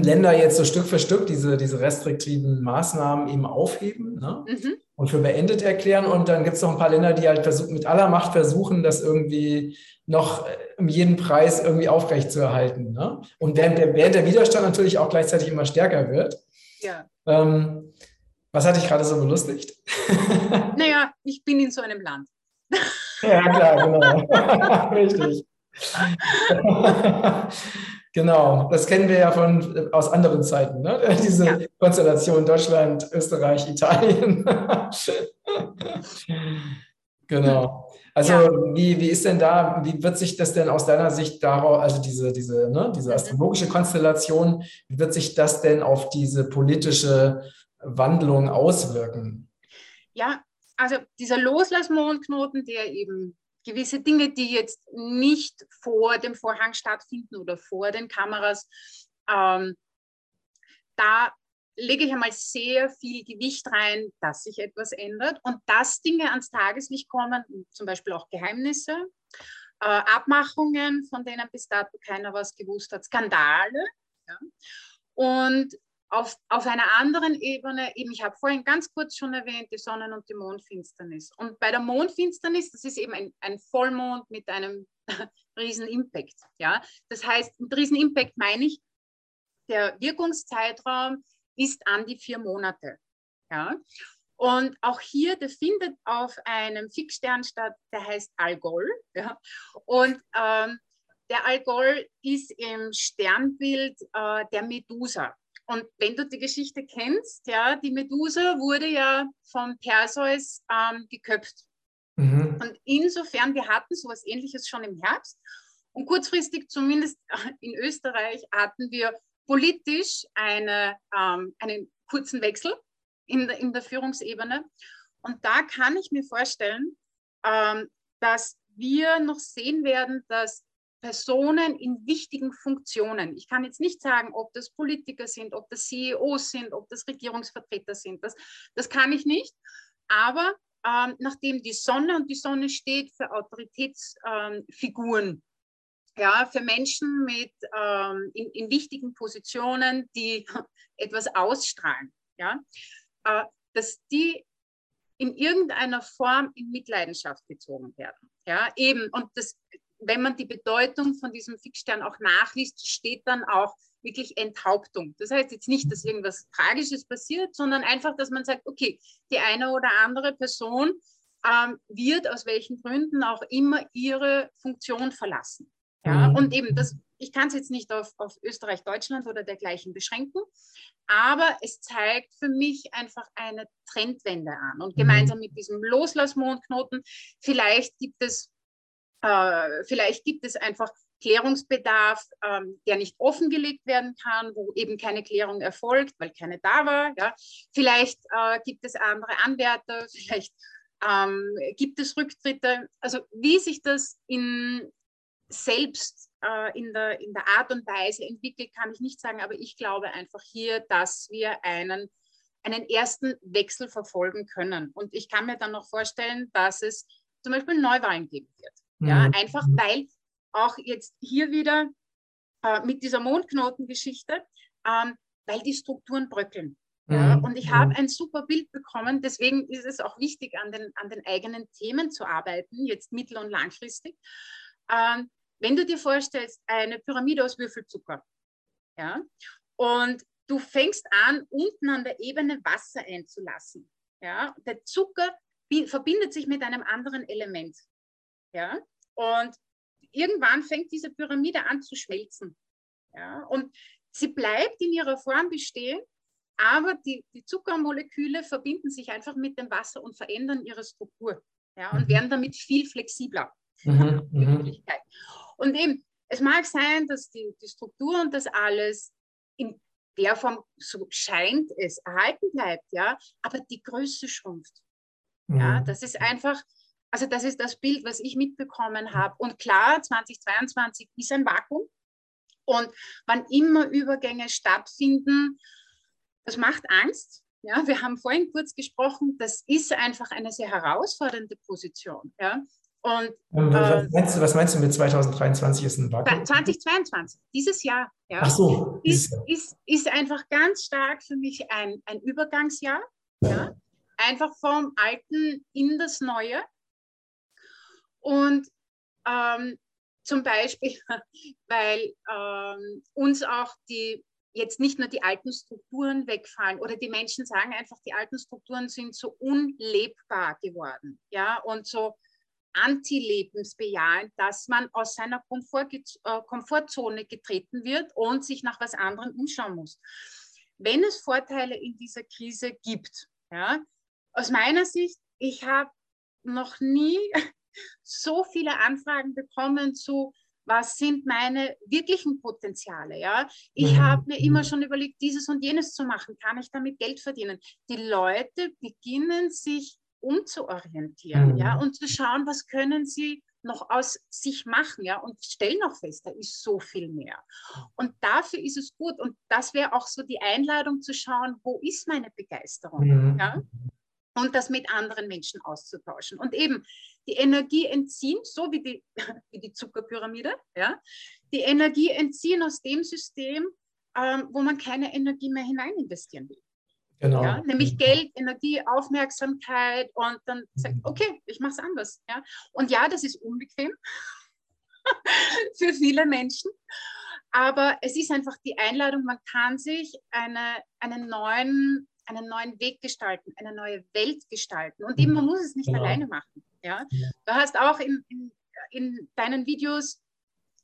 Länder jetzt so Stück für Stück diese, diese restriktiven Maßnahmen eben aufheben ne? mhm. und für beendet erklären. Und dann gibt es noch ein paar Länder, die halt versuchen, mit aller Macht versuchen, das irgendwie noch äh, um jeden Preis irgendwie aufrechtzuerhalten. Ne? Und während der, während der Widerstand natürlich auch gleichzeitig immer stärker wird. Ja. Ähm, was hat dich gerade so belustigt? *laughs* Naja, ich bin in so einem Land. Ja, klar, genau. *laughs* *laughs* Richtig. Genau, das kennen wir ja von, aus anderen Zeiten, ne? *laughs* diese ja. Konstellation Deutschland, Österreich, Italien. *laughs* genau. Also ja. wie, wie ist denn da, wie wird sich das denn aus deiner Sicht darauf, also diese, diese, ne, diese mhm. astrologische Konstellation, wie wird sich das denn auf diese politische Wandlung auswirken? Ja, also dieser Loslassmondknoten, der eben gewisse Dinge, die jetzt nicht vor dem Vorhang stattfinden oder vor den Kameras, ähm, da lege ich einmal sehr viel Gewicht rein, dass sich etwas ändert und dass Dinge ans Tageslicht kommen, zum Beispiel auch Geheimnisse, äh, Abmachungen, von denen bis dato keiner was gewusst hat, Skandale. Ja. Und auf, auf einer anderen Ebene, eben, ich habe vorhin ganz kurz schon erwähnt, die Sonnen- und die Mondfinsternis. Und bei der Mondfinsternis, das ist eben ein, ein Vollmond mit einem *laughs* riesen Impact. Ja? Das heißt, mit riesen Impact meine ich, der Wirkungszeitraum ist an die vier Monate. Ja? Und auch hier, der findet auf einem Fixstern statt, der heißt Algol. Ja. Und ähm, der Algol ist im Sternbild äh, der Medusa. Und wenn du die Geschichte kennst, ja, die Medusa wurde ja von Perseus ähm, geköpft. Mhm. Und insofern, wir hatten sowas ähnliches schon im Herbst. Und kurzfristig, zumindest *laughs* in Österreich, hatten wir politisch eine, ähm, einen kurzen Wechsel in der, in der Führungsebene. Und da kann ich mir vorstellen, ähm, dass wir noch sehen werden, dass Personen in wichtigen Funktionen, ich kann jetzt nicht sagen, ob das Politiker sind, ob das CEOs sind, ob das Regierungsvertreter sind, das, das kann ich nicht. Aber ähm, nachdem die Sonne und die Sonne steht für Autoritätsfiguren, ähm, ja, für Menschen mit, ähm, in, in, wichtigen Positionen, die *laughs* etwas ausstrahlen, ja, äh, dass die in irgendeiner Form in Mitleidenschaft gezogen werden. Ja, eben, und das, wenn man die Bedeutung von diesem Fixstern auch nachliest, steht dann auch wirklich Enthauptung. Das heißt jetzt nicht, dass irgendwas Tragisches passiert, sondern einfach, dass man sagt, okay, die eine oder andere Person ähm, wird aus welchen Gründen auch immer ihre Funktion verlassen. Ja, mhm. und eben, das, ich kann es jetzt nicht auf, auf Österreich, Deutschland oder dergleichen beschränken, aber es zeigt für mich einfach eine Trendwende an. Und mhm. gemeinsam mit diesem Loslassmondknoten, vielleicht gibt es, äh, vielleicht gibt es einfach Klärungsbedarf, ähm, der nicht offengelegt werden kann, wo eben keine Klärung erfolgt, weil keine da war. Ja. Vielleicht äh, gibt es andere Anwärter, *laughs* vielleicht ähm, gibt es Rücktritte. Also wie sich das in, selbst äh, in, der, in der Art und Weise entwickelt, kann ich nicht sagen, aber ich glaube einfach hier, dass wir einen, einen ersten Wechsel verfolgen können. Und ich kann mir dann noch vorstellen, dass es zum Beispiel Neuwahlen geben wird. Ja, mhm. einfach weil auch jetzt hier wieder äh, mit dieser Mondknotengeschichte, ähm, weil die Strukturen bröckeln. Ja, mhm. und ich habe ein super Bild bekommen, deswegen ist es auch wichtig, an den, an den eigenen Themen zu arbeiten, jetzt mittel- und langfristig. Ähm, wenn du dir vorstellst, eine Pyramide aus Würfelzucker, ja, und du fängst an, unten an der Ebene Wasser einzulassen, ja, der Zucker verbindet sich mit einem anderen Element, ja, und irgendwann fängt diese Pyramide an zu schmelzen, ja, und sie bleibt in ihrer Form bestehen, aber die, die Zuckermoleküle verbinden sich einfach mit dem Wasser und verändern ihre Struktur, ja, und mhm. werden damit viel flexibler. Mhm, mhm. Und eben, es mag sein, dass die, die Struktur und das alles in der Form, so scheint es, erhalten bleibt, ja, aber die Größe schrumpft. Mhm. Ja, das ist einfach, also das ist das Bild, was ich mitbekommen habe. Und klar, 2022 ist ein Vakuum. Und wann immer Übergänge stattfinden, das macht Angst. Ja, wir haben vorhin kurz gesprochen, das ist einfach eine sehr herausfordernde Position. Ja. Und, was, äh, meinst du, was meinst du mit 2023 ist ein Vakuum? 2022, dieses Jahr. Ja, Ach so. Ist, ist, ist einfach ganz stark für mich ein, ein Übergangsjahr. Ja? Einfach vom Alten in das Neue. Und ähm, zum Beispiel, *laughs* weil ähm, uns auch die jetzt nicht nur die alten Strukturen wegfallen oder die Menschen sagen einfach, die alten Strukturen sind so unlebbar geworden. Ja, und so antilebensbejahend, dass man aus seiner Komfort, äh, Komfortzone getreten wird und sich nach was anderem umschauen muss. Wenn es Vorteile in dieser Krise gibt, ja, aus meiner Sicht, ich habe noch nie so viele Anfragen bekommen zu, was sind meine wirklichen Potenziale? Ja? Ich mhm. habe mir immer schon überlegt, dieses und jenes zu machen. Kann ich damit Geld verdienen? Die Leute beginnen sich umzuorientieren, mhm. ja, und zu schauen, was können sie noch aus sich machen, ja, und stellen auch fest, da ist so viel mehr. Und dafür ist es gut. Und das wäre auch so die Einladung zu schauen, wo ist meine Begeisterung, mhm. ja, und das mit anderen Menschen auszutauschen. Und eben die Energie entziehen, so wie die, *laughs* wie die Zuckerpyramide, ja, die Energie entziehen aus dem System, ähm, wo man keine Energie mehr hinein investieren will. Genau. Ja, nämlich mhm. Geld, Energie, Aufmerksamkeit und dann sagt, mhm. okay, ich mache es anders. Ja? Und ja, das ist unbequem *laughs* für viele Menschen, aber es ist einfach die Einladung, man kann sich eine, einen neuen einen neuen Weg gestalten, eine neue Welt gestalten. Und eben, man muss es nicht genau. alleine machen. Ja? ja? Du hast auch in, in, in deinen Videos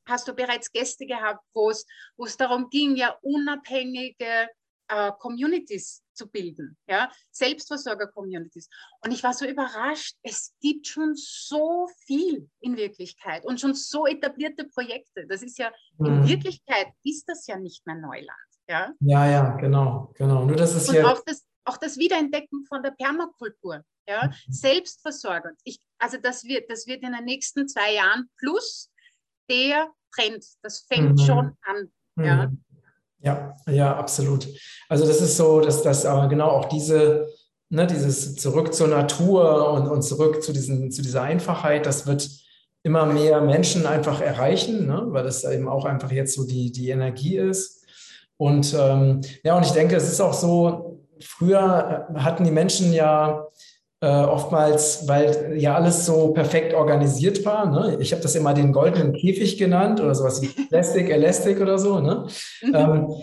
hast du bereits Gäste gehabt, wo es darum ging, ja unabhängige äh, Communities zu bilden, ja, Selbstversorger-Communities. Und ich war so überrascht, es gibt schon so viel in Wirklichkeit und schon so etablierte Projekte. Das ist ja, mhm. in Wirklichkeit ist das ja nicht mehr Neuland. Ja, ja, ja genau, genau. Nur das ist und auch das, auch das Wiederentdecken von der Permakultur, ja, mhm. selbstversorgend. Ich, also das wird, das wird in den nächsten zwei Jahren plus der Trend, das fängt mhm. schon an. Ja. Mhm. Ja, ja, absolut. Also das ist so, dass das aber genau auch diese, ne, dieses zurück zur Natur und, und zurück zu, diesen, zu dieser Einfachheit, das wird immer mehr Menschen einfach erreichen, ne, weil das eben auch einfach jetzt so die, die Energie ist. Und ähm, ja, und ich denke, es ist auch so, früher hatten die Menschen ja äh, oftmals, weil ja alles so perfekt organisiert war. Ne? Ich habe das immer den goldenen Käfig genannt oder sowas wie *laughs* Plastic Elastic oder so. Ne? Mhm. Ähm,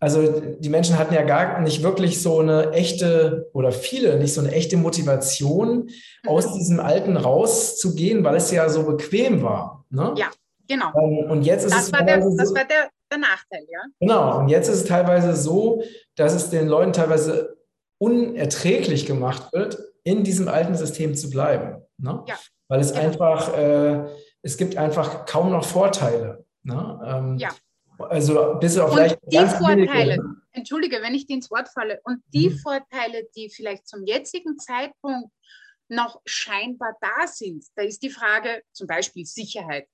also die Menschen hatten ja gar nicht wirklich so eine echte oder viele nicht so eine echte Motivation, mhm. aus diesem Alten rauszugehen, weil es ja so bequem war. Ne? Ja, genau. Ähm, und jetzt ist das es war der, das so, war der, der Nachteil, ja. Genau. Und jetzt ist es teilweise so, dass es den Leuten teilweise unerträglich gemacht wird, in diesem alten System zu bleiben. Ne? Ja. Weil es genau. einfach, äh, es gibt einfach kaum noch Vorteile. Ne? Ähm, ja. Also bis auf vielleicht die Vorteile, wenige. entschuldige, wenn ich dir ins Wort falle, und die mhm. Vorteile, die vielleicht zum jetzigen Zeitpunkt noch scheinbar da sind, da ist die Frage zum Beispiel Sicherheit.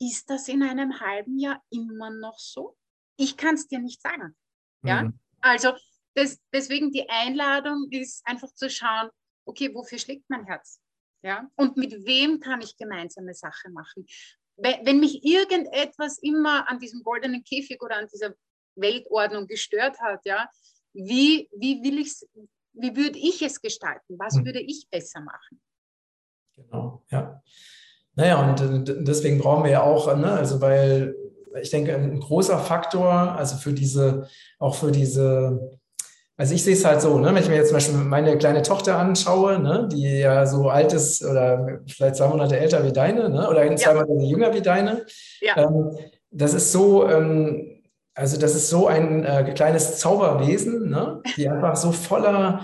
Ist das in einem halben Jahr immer noch so? Ich kann es dir nicht sagen. Ja, mhm. also das, deswegen die Einladung ist einfach zu schauen, okay, wofür schlägt mein Herz? Ja? Und mit wem kann ich gemeinsame Sache machen? Wenn mich irgendetwas immer an diesem goldenen Käfig oder an dieser Weltordnung gestört hat, ja, wie, wie will ich wie würde ich es gestalten? Was hm. würde ich besser machen? Genau, ja. Naja, und deswegen brauchen wir ja auch, ne, also weil ich denke, ein großer Faktor, also für diese, auch für diese also ich sehe es halt so, ne, wenn ich mir jetzt zum Beispiel meine kleine Tochter anschaue, ne, die ja so alt ist oder vielleicht zwei Monate älter wie deine, ne, oder zwei ja. Monate jünger wie deine. Ja. Ähm, das ist so, ähm, also das ist so ein äh, kleines Zauberwesen, ne, die einfach so voller,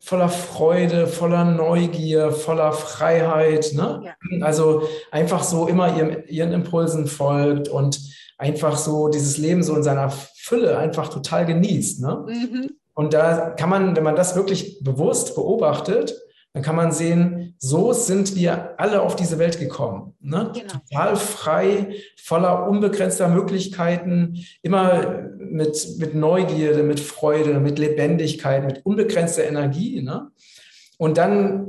voller Freude, voller Neugier, voller Freiheit, ne? Ja. Also einfach so immer ihrem, ihren Impulsen folgt und einfach so dieses Leben so in seiner Fülle einfach total genießt. Ne? Mhm. Und da kann man, wenn man das wirklich bewusst beobachtet, dann kann man sehen, so sind wir alle auf diese Welt gekommen. Ne? Genau. Total frei, voller unbegrenzter Möglichkeiten, immer mit, mit Neugierde, mit Freude, mit Lebendigkeit, mit unbegrenzter Energie. Ne? Und dann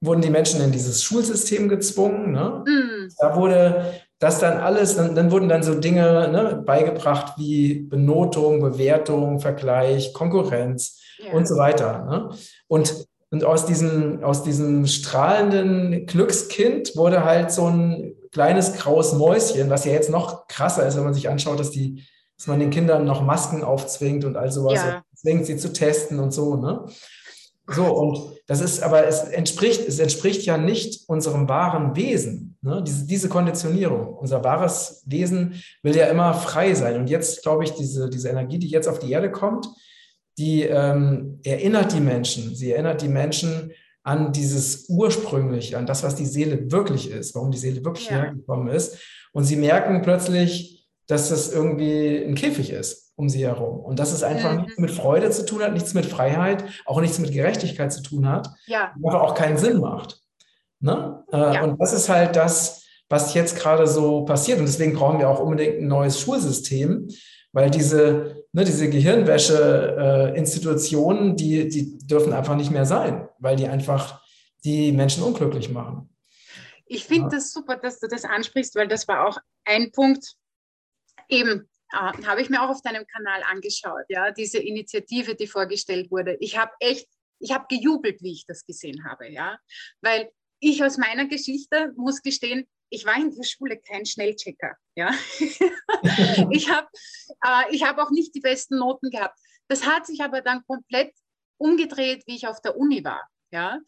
wurden die Menschen in dieses Schulsystem gezwungen. Ne? Mm. Da wurde das dann alles, dann, dann wurden dann so Dinge ne, beigebracht wie Benotung, Bewertung, Vergleich, Konkurrenz ja. und so weiter. Ne? Und, und aus, diesem, aus diesem strahlenden Glückskind wurde halt so ein kleines graues Mäuschen, was ja jetzt noch krasser ist, wenn man sich anschaut, dass, die, dass man den Kindern noch Masken aufzwingt und all sowas, ja. zwingt sie zu testen und so. Ne? So, und das ist, aber es entspricht, es entspricht ja nicht unserem wahren Wesen, ne? diese, diese Konditionierung. Unser wahres Wesen will ja immer frei sein. Und jetzt, glaube ich, diese, diese Energie, die jetzt auf die Erde kommt, die ähm, erinnert die Menschen. Sie erinnert die Menschen an dieses Ursprüngliche, an das, was die Seele wirklich ist, warum die Seele wirklich ja. hergekommen ist. Und sie merken plötzlich, dass das irgendwie ein Käfig ist um sie herum. Und dass es einfach mhm. nichts mit Freude zu tun hat, nichts mit Freiheit, auch nichts mit Gerechtigkeit zu tun hat, ja. einfach auch keinen Sinn macht. Ne? Äh, ja. Und das ist halt das, was jetzt gerade so passiert. Und deswegen brauchen wir auch unbedingt ein neues Schulsystem, weil diese, ne, diese Gehirnwäsche-Institutionen, äh, die, die dürfen einfach nicht mehr sein, weil die einfach die Menschen unglücklich machen. Ich finde ja. das super, dass du das ansprichst, weil das war auch ein Punkt, eben äh, habe ich mir auch auf deinem Kanal angeschaut, ja, diese Initiative, die vorgestellt wurde. Ich habe echt, ich habe gejubelt, wie ich das gesehen habe, ja, weil ich aus meiner Geschichte muss gestehen, ich war in der Schule kein Schnellchecker, ja. *laughs* ich habe äh, ich hab auch nicht die besten Noten gehabt. Das hat sich aber dann komplett umgedreht, wie ich auf der Uni war. Ja?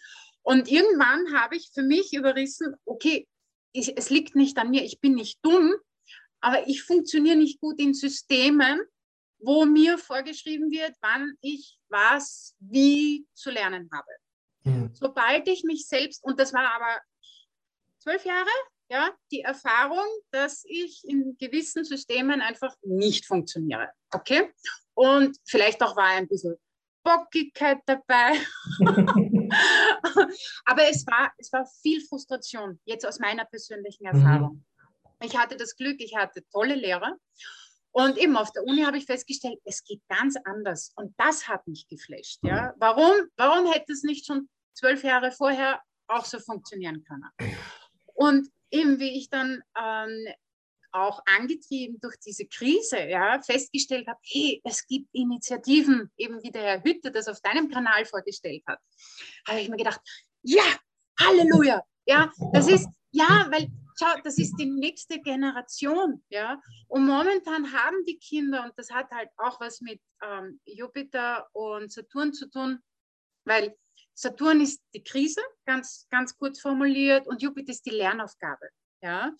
Und irgendwann habe ich für mich überrissen, okay, ich, es liegt nicht an mir, ich bin nicht dumm, aber ich funktioniere nicht gut in Systemen, wo mir vorgeschrieben wird, wann ich was wie zu lernen habe. Mhm. Sobald ich mich selbst, und das war aber zwölf Jahre, ja, die Erfahrung, dass ich in gewissen Systemen einfach nicht funktioniere. Okay? Und vielleicht auch war ein bisschen Bockigkeit dabei. *laughs* Aber es war, es war viel Frustration, jetzt aus meiner persönlichen mhm. Erfahrung. Mhm. Ich hatte das Glück, ich hatte tolle Lehrer. Und eben auf der Uni habe ich festgestellt, es geht ganz anders. Und das hat mich geflasht. Ja? Warum, warum hätte es nicht schon zwölf Jahre vorher auch so funktionieren können? Und eben wie ich dann ähm, auch angetrieben durch diese Krise ja, festgestellt habe, hey, es gibt Initiativen, eben wie der Herr Hütte das auf deinem Kanal vorgestellt hat, habe ich mir gedacht, ja, Halleluja, ja, das ist, ja, weil, schau, das ist die nächste Generation, ja, und momentan haben die Kinder, und das hat halt auch was mit ähm, Jupiter und Saturn zu tun, weil Saturn ist die Krise, ganz, ganz kurz formuliert, und Jupiter ist die Lernaufgabe. Ja?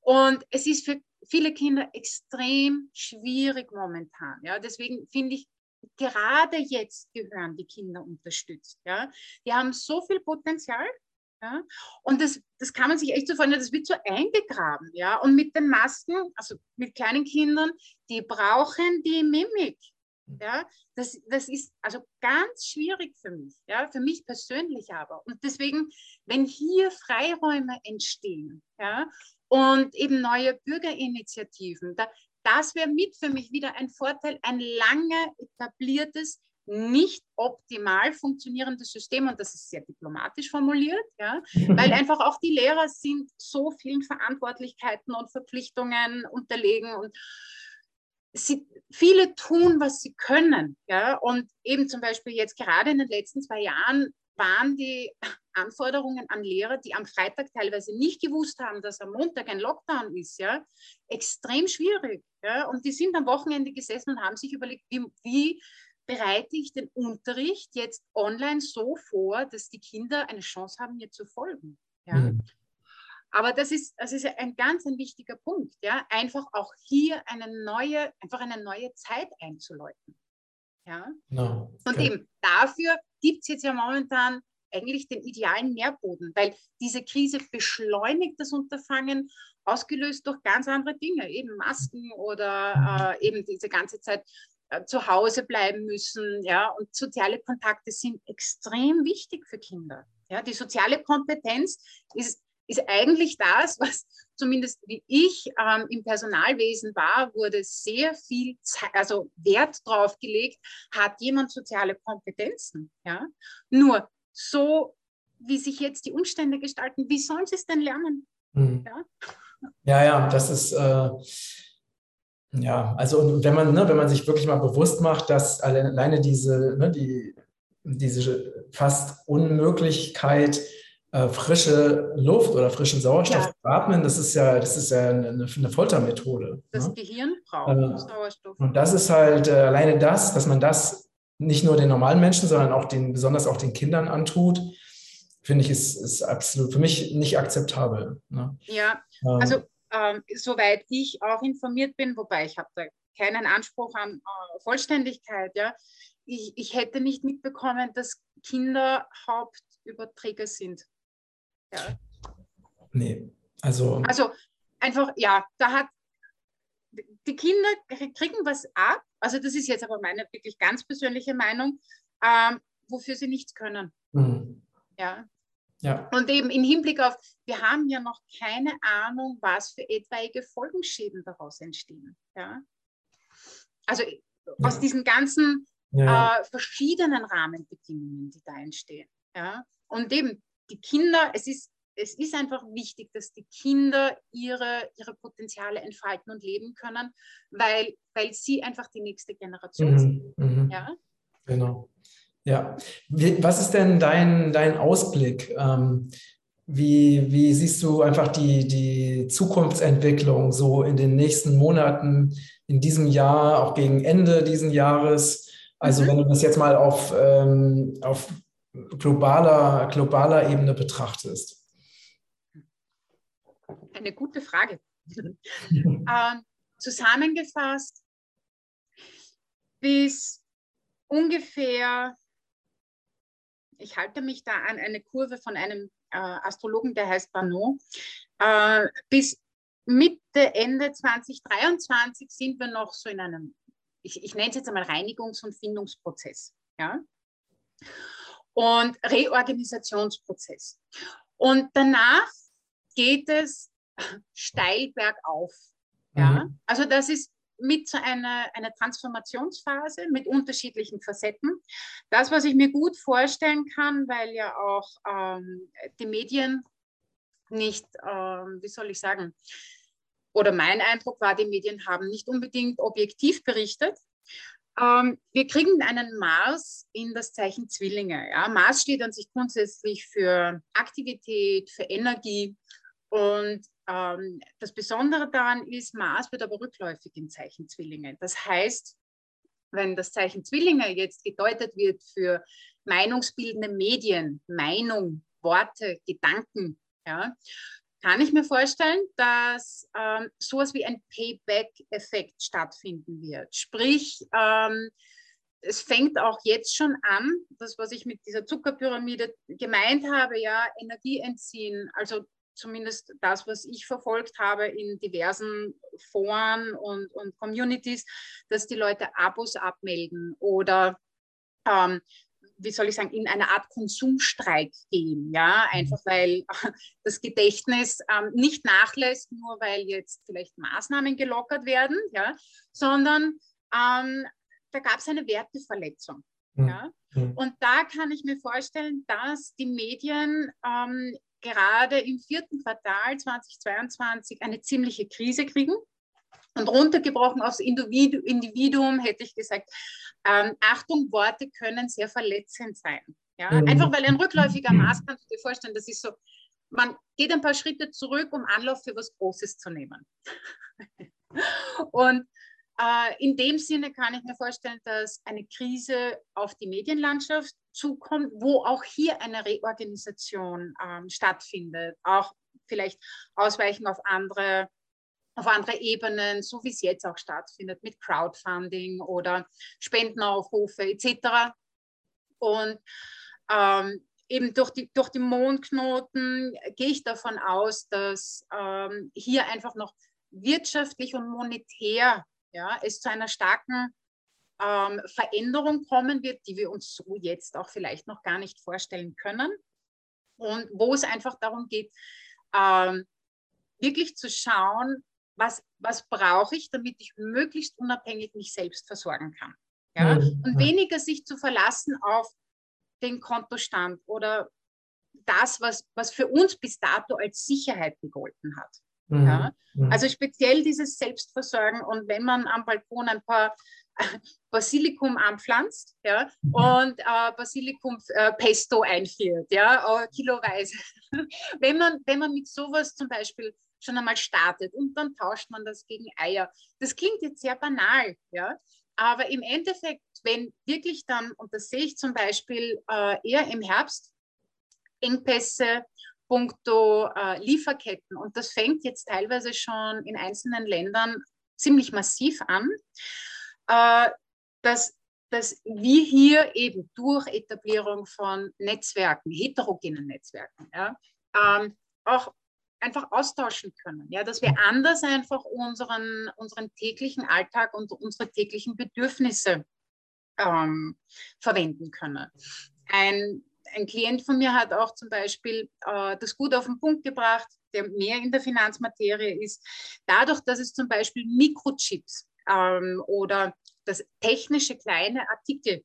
Und es ist für viele Kinder extrem schwierig momentan. Ja? Deswegen finde ich, gerade jetzt gehören die Kinder unterstützt. Ja? Die haben so viel Potenzial. Ja? Und das, das kann man sich echt so vorstellen, das wird so eingegraben. Ja? Und mit den Masken, also mit kleinen Kindern, die brauchen die Mimik. Ja, das, das ist also ganz schwierig für mich, ja, für mich persönlich aber. Und deswegen, wenn hier Freiräume entstehen, ja, und eben neue Bürgerinitiativen, da, das wäre mit für mich wieder ein Vorteil, ein lange etabliertes, nicht optimal funktionierendes System, und das ist sehr diplomatisch formuliert, ja, *laughs* weil einfach auch die Lehrer sind so vielen Verantwortlichkeiten und Verpflichtungen unterlegen und sie, viele tun, was sie können. Ja? Und eben zum Beispiel jetzt gerade in den letzten zwei Jahren waren die Anforderungen an Lehrer, die am Freitag teilweise nicht gewusst haben, dass am Montag ein Lockdown ist, ja, extrem schwierig. Ja? Und die sind am Wochenende gesessen und haben sich überlegt, wie, wie bereite ich den Unterricht jetzt online so vor, dass die Kinder eine Chance haben, mir zu folgen. Ja? Mhm. Aber das ist, das ist ein ganz ein wichtiger Punkt, ja, einfach auch hier eine neue, einfach eine neue Zeit einzuläuten. Ja? No, okay. Und eben dafür gibt es jetzt ja momentan eigentlich den idealen Nährboden, weil diese Krise beschleunigt das Unterfangen, ausgelöst durch ganz andere Dinge, eben Masken oder äh, eben diese ganze Zeit äh, zu Hause bleiben müssen. Ja? Und soziale Kontakte sind extrem wichtig für Kinder. Ja? Die soziale Kompetenz ist ist eigentlich das, was zumindest wie ich ähm, im Personalwesen war, wurde sehr viel Zeit, also Wert drauf gelegt, hat jemand soziale Kompetenzen. Ja? Nur so, wie sich jetzt die Umstände gestalten, wie sollen sie es denn lernen? Mhm. Ja? ja, ja, das ist. Äh ja, also wenn man, ne, wenn man sich wirklich mal bewusst macht, dass alleine diese, ne, die, diese fast Unmöglichkeit äh, frische Luft oder frischen Sauerstoff ja. atmen, das ist ja, das ist ja eine, eine Foltermethode. Das ne? Gehirn braucht äh, Sauerstoff. Und das ist halt äh, alleine das, dass man das nicht nur den normalen Menschen, sondern auch den, besonders auch den Kindern antut, finde ich, ist, ist absolut für mich nicht akzeptabel. Ne? Ja, ähm, also ähm, soweit ich auch informiert bin, wobei ich habe da keinen Anspruch an äh, Vollständigkeit, ja. Ich, ich hätte nicht mitbekommen, dass Kinder Hauptüberträger sind. Ja. Nee, also. Also einfach, ja, da hat die Kinder kriegen was ab. Also das ist jetzt aber meine wirklich ganz persönliche Meinung, ähm, wofür sie nichts können. Mhm. Ja. Ja. Und eben im Hinblick auf, wir haben ja noch keine Ahnung, was für etwaige Folgenschäden daraus entstehen. Ja? Also ja. aus diesen ganzen ja. äh, verschiedenen Rahmenbedingungen, die da entstehen. Ja? Und eben die Kinder, es ist, es ist einfach wichtig, dass die Kinder ihre, ihre Potenziale entfalten und leben können, weil, weil sie einfach die nächste Generation mhm, sind. Mhm. Ja? Genau. Ja. Was ist denn dein, dein Ausblick? Ähm, wie, wie siehst du einfach die, die Zukunftsentwicklung so in den nächsten Monaten, in diesem Jahr, auch gegen Ende dieses Jahres? Also mhm. wenn du das jetzt mal auf, ähm, auf globaler, globaler Ebene betrachtest. Eine gute Frage. *laughs* ähm, zusammengefasst, bis ungefähr, ich halte mich da an eine Kurve von einem äh, Astrologen, der heißt Banot, äh, bis Mitte, Ende 2023 sind wir noch so in einem, ich, ich nenne es jetzt einmal Reinigungs- und Findungsprozess. Ja? Und Reorganisationsprozess. Und danach geht es steil bergauf. Ja? Mhm. Also das ist mit so einer, einer Transformationsphase mit unterschiedlichen Facetten. Das, was ich mir gut vorstellen kann, weil ja auch ähm, die Medien nicht, ähm, wie soll ich sagen, oder mein Eindruck war, die Medien haben nicht unbedingt objektiv berichtet. Ähm, wir kriegen einen Mars in das Zeichen Zwillinge. Ja? Mars steht an sich grundsätzlich für Aktivität, für Energie und ähm, das Besondere daran ist, Mars wird aber rückläufig im Zeichen Zwillinge. Das heißt, wenn das Zeichen Zwillinge jetzt gedeutet wird für meinungsbildende Medien, Meinung, Worte, Gedanken, ja, kann ich mir vorstellen, dass ähm, sowas wie ein Payback-Effekt stattfinden wird. Sprich, ähm, es fängt auch jetzt schon an, das, was ich mit dieser Zuckerpyramide gemeint habe, ja, Energie entziehen, also zumindest das, was ich verfolgt habe in diversen Foren und, und Communities, dass die Leute Abos abmelden oder ähm, wie soll ich sagen, in eine Art Konsumstreik gehen. Ja, einfach mhm. weil *laughs* das Gedächtnis ähm, nicht nachlässt, nur weil jetzt vielleicht Maßnahmen gelockert werden, ja, sondern ähm, da gab es eine Werteverletzung. Mhm. Ja? Mhm. Und da kann ich mir vorstellen, dass die Medien ähm, gerade im vierten Quartal 2022 eine ziemliche Krise kriegen. Und runtergebrochen aufs Individuum hätte ich gesagt, ähm, Achtung, Worte können sehr verletzend sein. Ja? Mhm. Einfach weil ein rückläufiger Maß, kannst du dir vorstellen, das ist so, man geht ein paar Schritte zurück, um Anlauf für was Großes zu nehmen. *laughs* Und äh, in dem Sinne kann ich mir vorstellen, dass eine Krise auf die Medienlandschaft zukommt, wo auch hier eine Reorganisation ähm, stattfindet, auch vielleicht ausweichen auf andere, auf andere Ebenen, so wie es jetzt auch stattfindet mit Crowdfunding oder Spendenaufrufe etc. Und ähm, eben durch die, durch die Mondknoten gehe ich davon aus, dass ähm, hier einfach noch wirtschaftlich und monetär ja, es zu einer starken ähm, Veränderung kommen wird, die wir uns so jetzt auch vielleicht noch gar nicht vorstellen können. Und wo es einfach darum geht, ähm, wirklich zu schauen, was, was brauche ich, damit ich möglichst unabhängig mich selbst versorgen kann. Ja? Mhm. Und weniger sich zu verlassen auf den Kontostand oder das, was, was für uns bis dato als Sicherheit gegolten hat. Mhm. Ja? Mhm. Also speziell dieses Selbstversorgen und wenn man am Balkon ein paar *laughs* Basilikum anpflanzt ja, mhm. und äh, Basilikum äh, Pesto einführt, ja, äh, kiloweise. *laughs* wenn, man, wenn man mit sowas zum Beispiel schon einmal startet und dann tauscht man das gegen Eier. Das klingt jetzt sehr banal, ja, aber im Endeffekt, wenn wirklich dann, und das sehe ich zum Beispiel äh, eher im Herbst, Engpässe puncto äh, Lieferketten. Und das fängt jetzt teilweise schon in einzelnen Ländern ziemlich massiv an, äh, dass, dass wir hier eben durch Etablierung von Netzwerken, heterogenen Netzwerken, ja, ähm, auch einfach austauschen können, ja, dass wir anders einfach unseren, unseren täglichen Alltag und unsere täglichen Bedürfnisse ähm, verwenden können. Ein ein Klient von mir hat auch zum Beispiel äh, das gut auf den Punkt gebracht, der mehr in der Finanzmaterie ist. Dadurch, dass es zum Beispiel Mikrochips ähm, oder das technische kleine Artikel,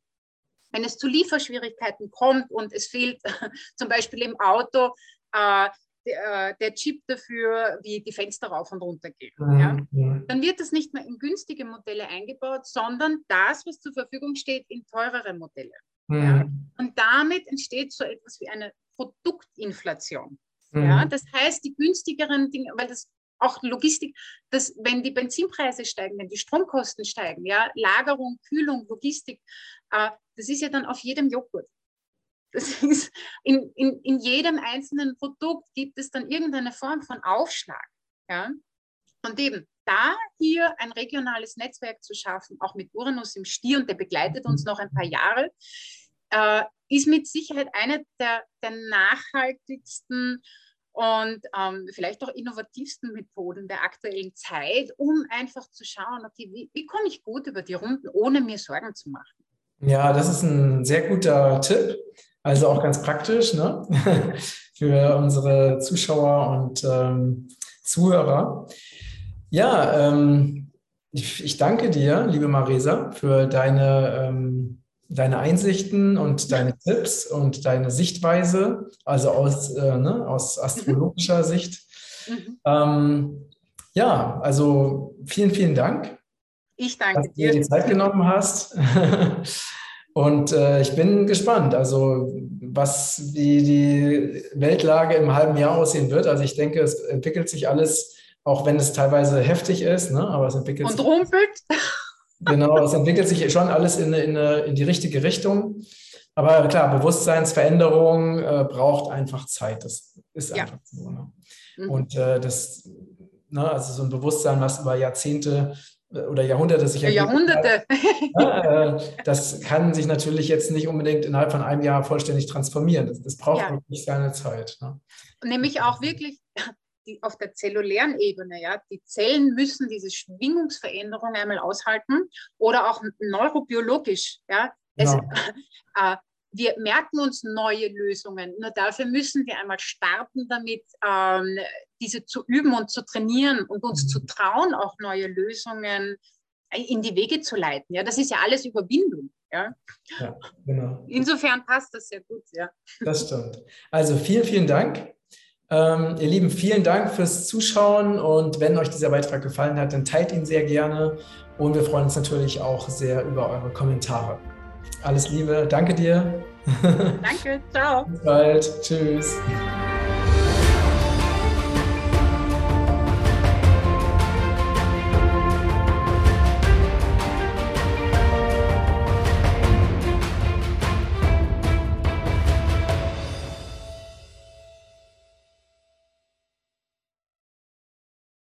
wenn es zu Lieferschwierigkeiten kommt und es fehlt *laughs* zum Beispiel im Auto äh, der, äh, der, Chip dafür, wie die Fenster rauf und runter gehen. Mhm. Ja? Dann wird das nicht mehr in günstige Modelle eingebaut, sondern das, was zur Verfügung steht, in teurere Modelle. Mhm. Ja? Und damit entsteht so etwas wie eine Produktinflation. Mhm. Ja? Das heißt, die günstigeren Dinge, weil das auch Logistik, dass wenn die Benzinpreise steigen, wenn die Stromkosten steigen, ja, Lagerung, Kühlung, Logistik, äh, das ist ja dann auf jedem Joghurt. Das ist, in, in, in jedem einzelnen Produkt gibt es dann irgendeine Form von Aufschlag. Ja? Und eben da hier ein regionales Netzwerk zu schaffen, auch mit Uranus im Stier, und der begleitet uns noch ein paar Jahre, äh, ist mit Sicherheit eine der, der nachhaltigsten und ähm, vielleicht auch innovativsten Methoden der aktuellen Zeit, um einfach zu schauen, okay, wie, wie komme ich gut über die Runden, ohne mir Sorgen zu machen. Ja, das ist ein sehr guter Tipp. Also auch ganz praktisch ne? *laughs* für unsere Zuschauer und ähm, Zuhörer. Ja, ähm, ich, ich, danke dir, liebe Marisa, für deine, ähm, deine Einsichten und deine Tipps und deine Sichtweise, also aus, äh, ne, aus astrologischer Sicht. Mhm. Ähm, ja, also vielen, vielen Dank. Ich danke dass dir. Dass du dir die Zeit genommen hast. *laughs* Und äh, ich bin gespannt, also was wie die Weltlage im halben Jahr aussehen wird. Also ich denke, es entwickelt sich alles, auch wenn es teilweise heftig ist, ne? aber es entwickelt Und sich. Und rumpelt. Genau, es entwickelt sich schon alles in, in, in die richtige Richtung. Aber klar, Bewusstseinsveränderung äh, braucht einfach Zeit. Das ist einfach ja. so. Ne? Mhm. Und äh, das, ne, also so ein Bewusstsein, was über Jahrzehnte oder Jahrhunderte sich Jahrhunderte. *laughs* Ja, äh, das kann sich natürlich jetzt nicht unbedingt innerhalb von einem Jahr vollständig transformieren. Das, das braucht ja. wirklich seine Zeit. Ne? Nämlich auch wirklich die, auf der zellulären Ebene. Ja, die Zellen müssen diese Schwingungsveränderung einmal aushalten oder auch neurobiologisch. Ja, es, genau. *laughs* äh, wir merken uns neue Lösungen. Nur dafür müssen wir einmal starten damit, ähm, diese zu üben und zu trainieren und uns mhm. zu trauen, auch neue Lösungen in die Wege zu leiten. Ja, das ist ja alles Überwindung. Ja? ja genau. Insofern passt das sehr gut. Ja. Das stimmt. Also vielen, vielen Dank. Ähm, ihr Lieben, vielen Dank fürs Zuschauen und wenn euch dieser Beitrag gefallen hat, dann teilt ihn sehr gerne und wir freuen uns natürlich auch sehr über eure Kommentare. Alles Liebe, danke dir. Danke, ciao. Bis bald, tschüss.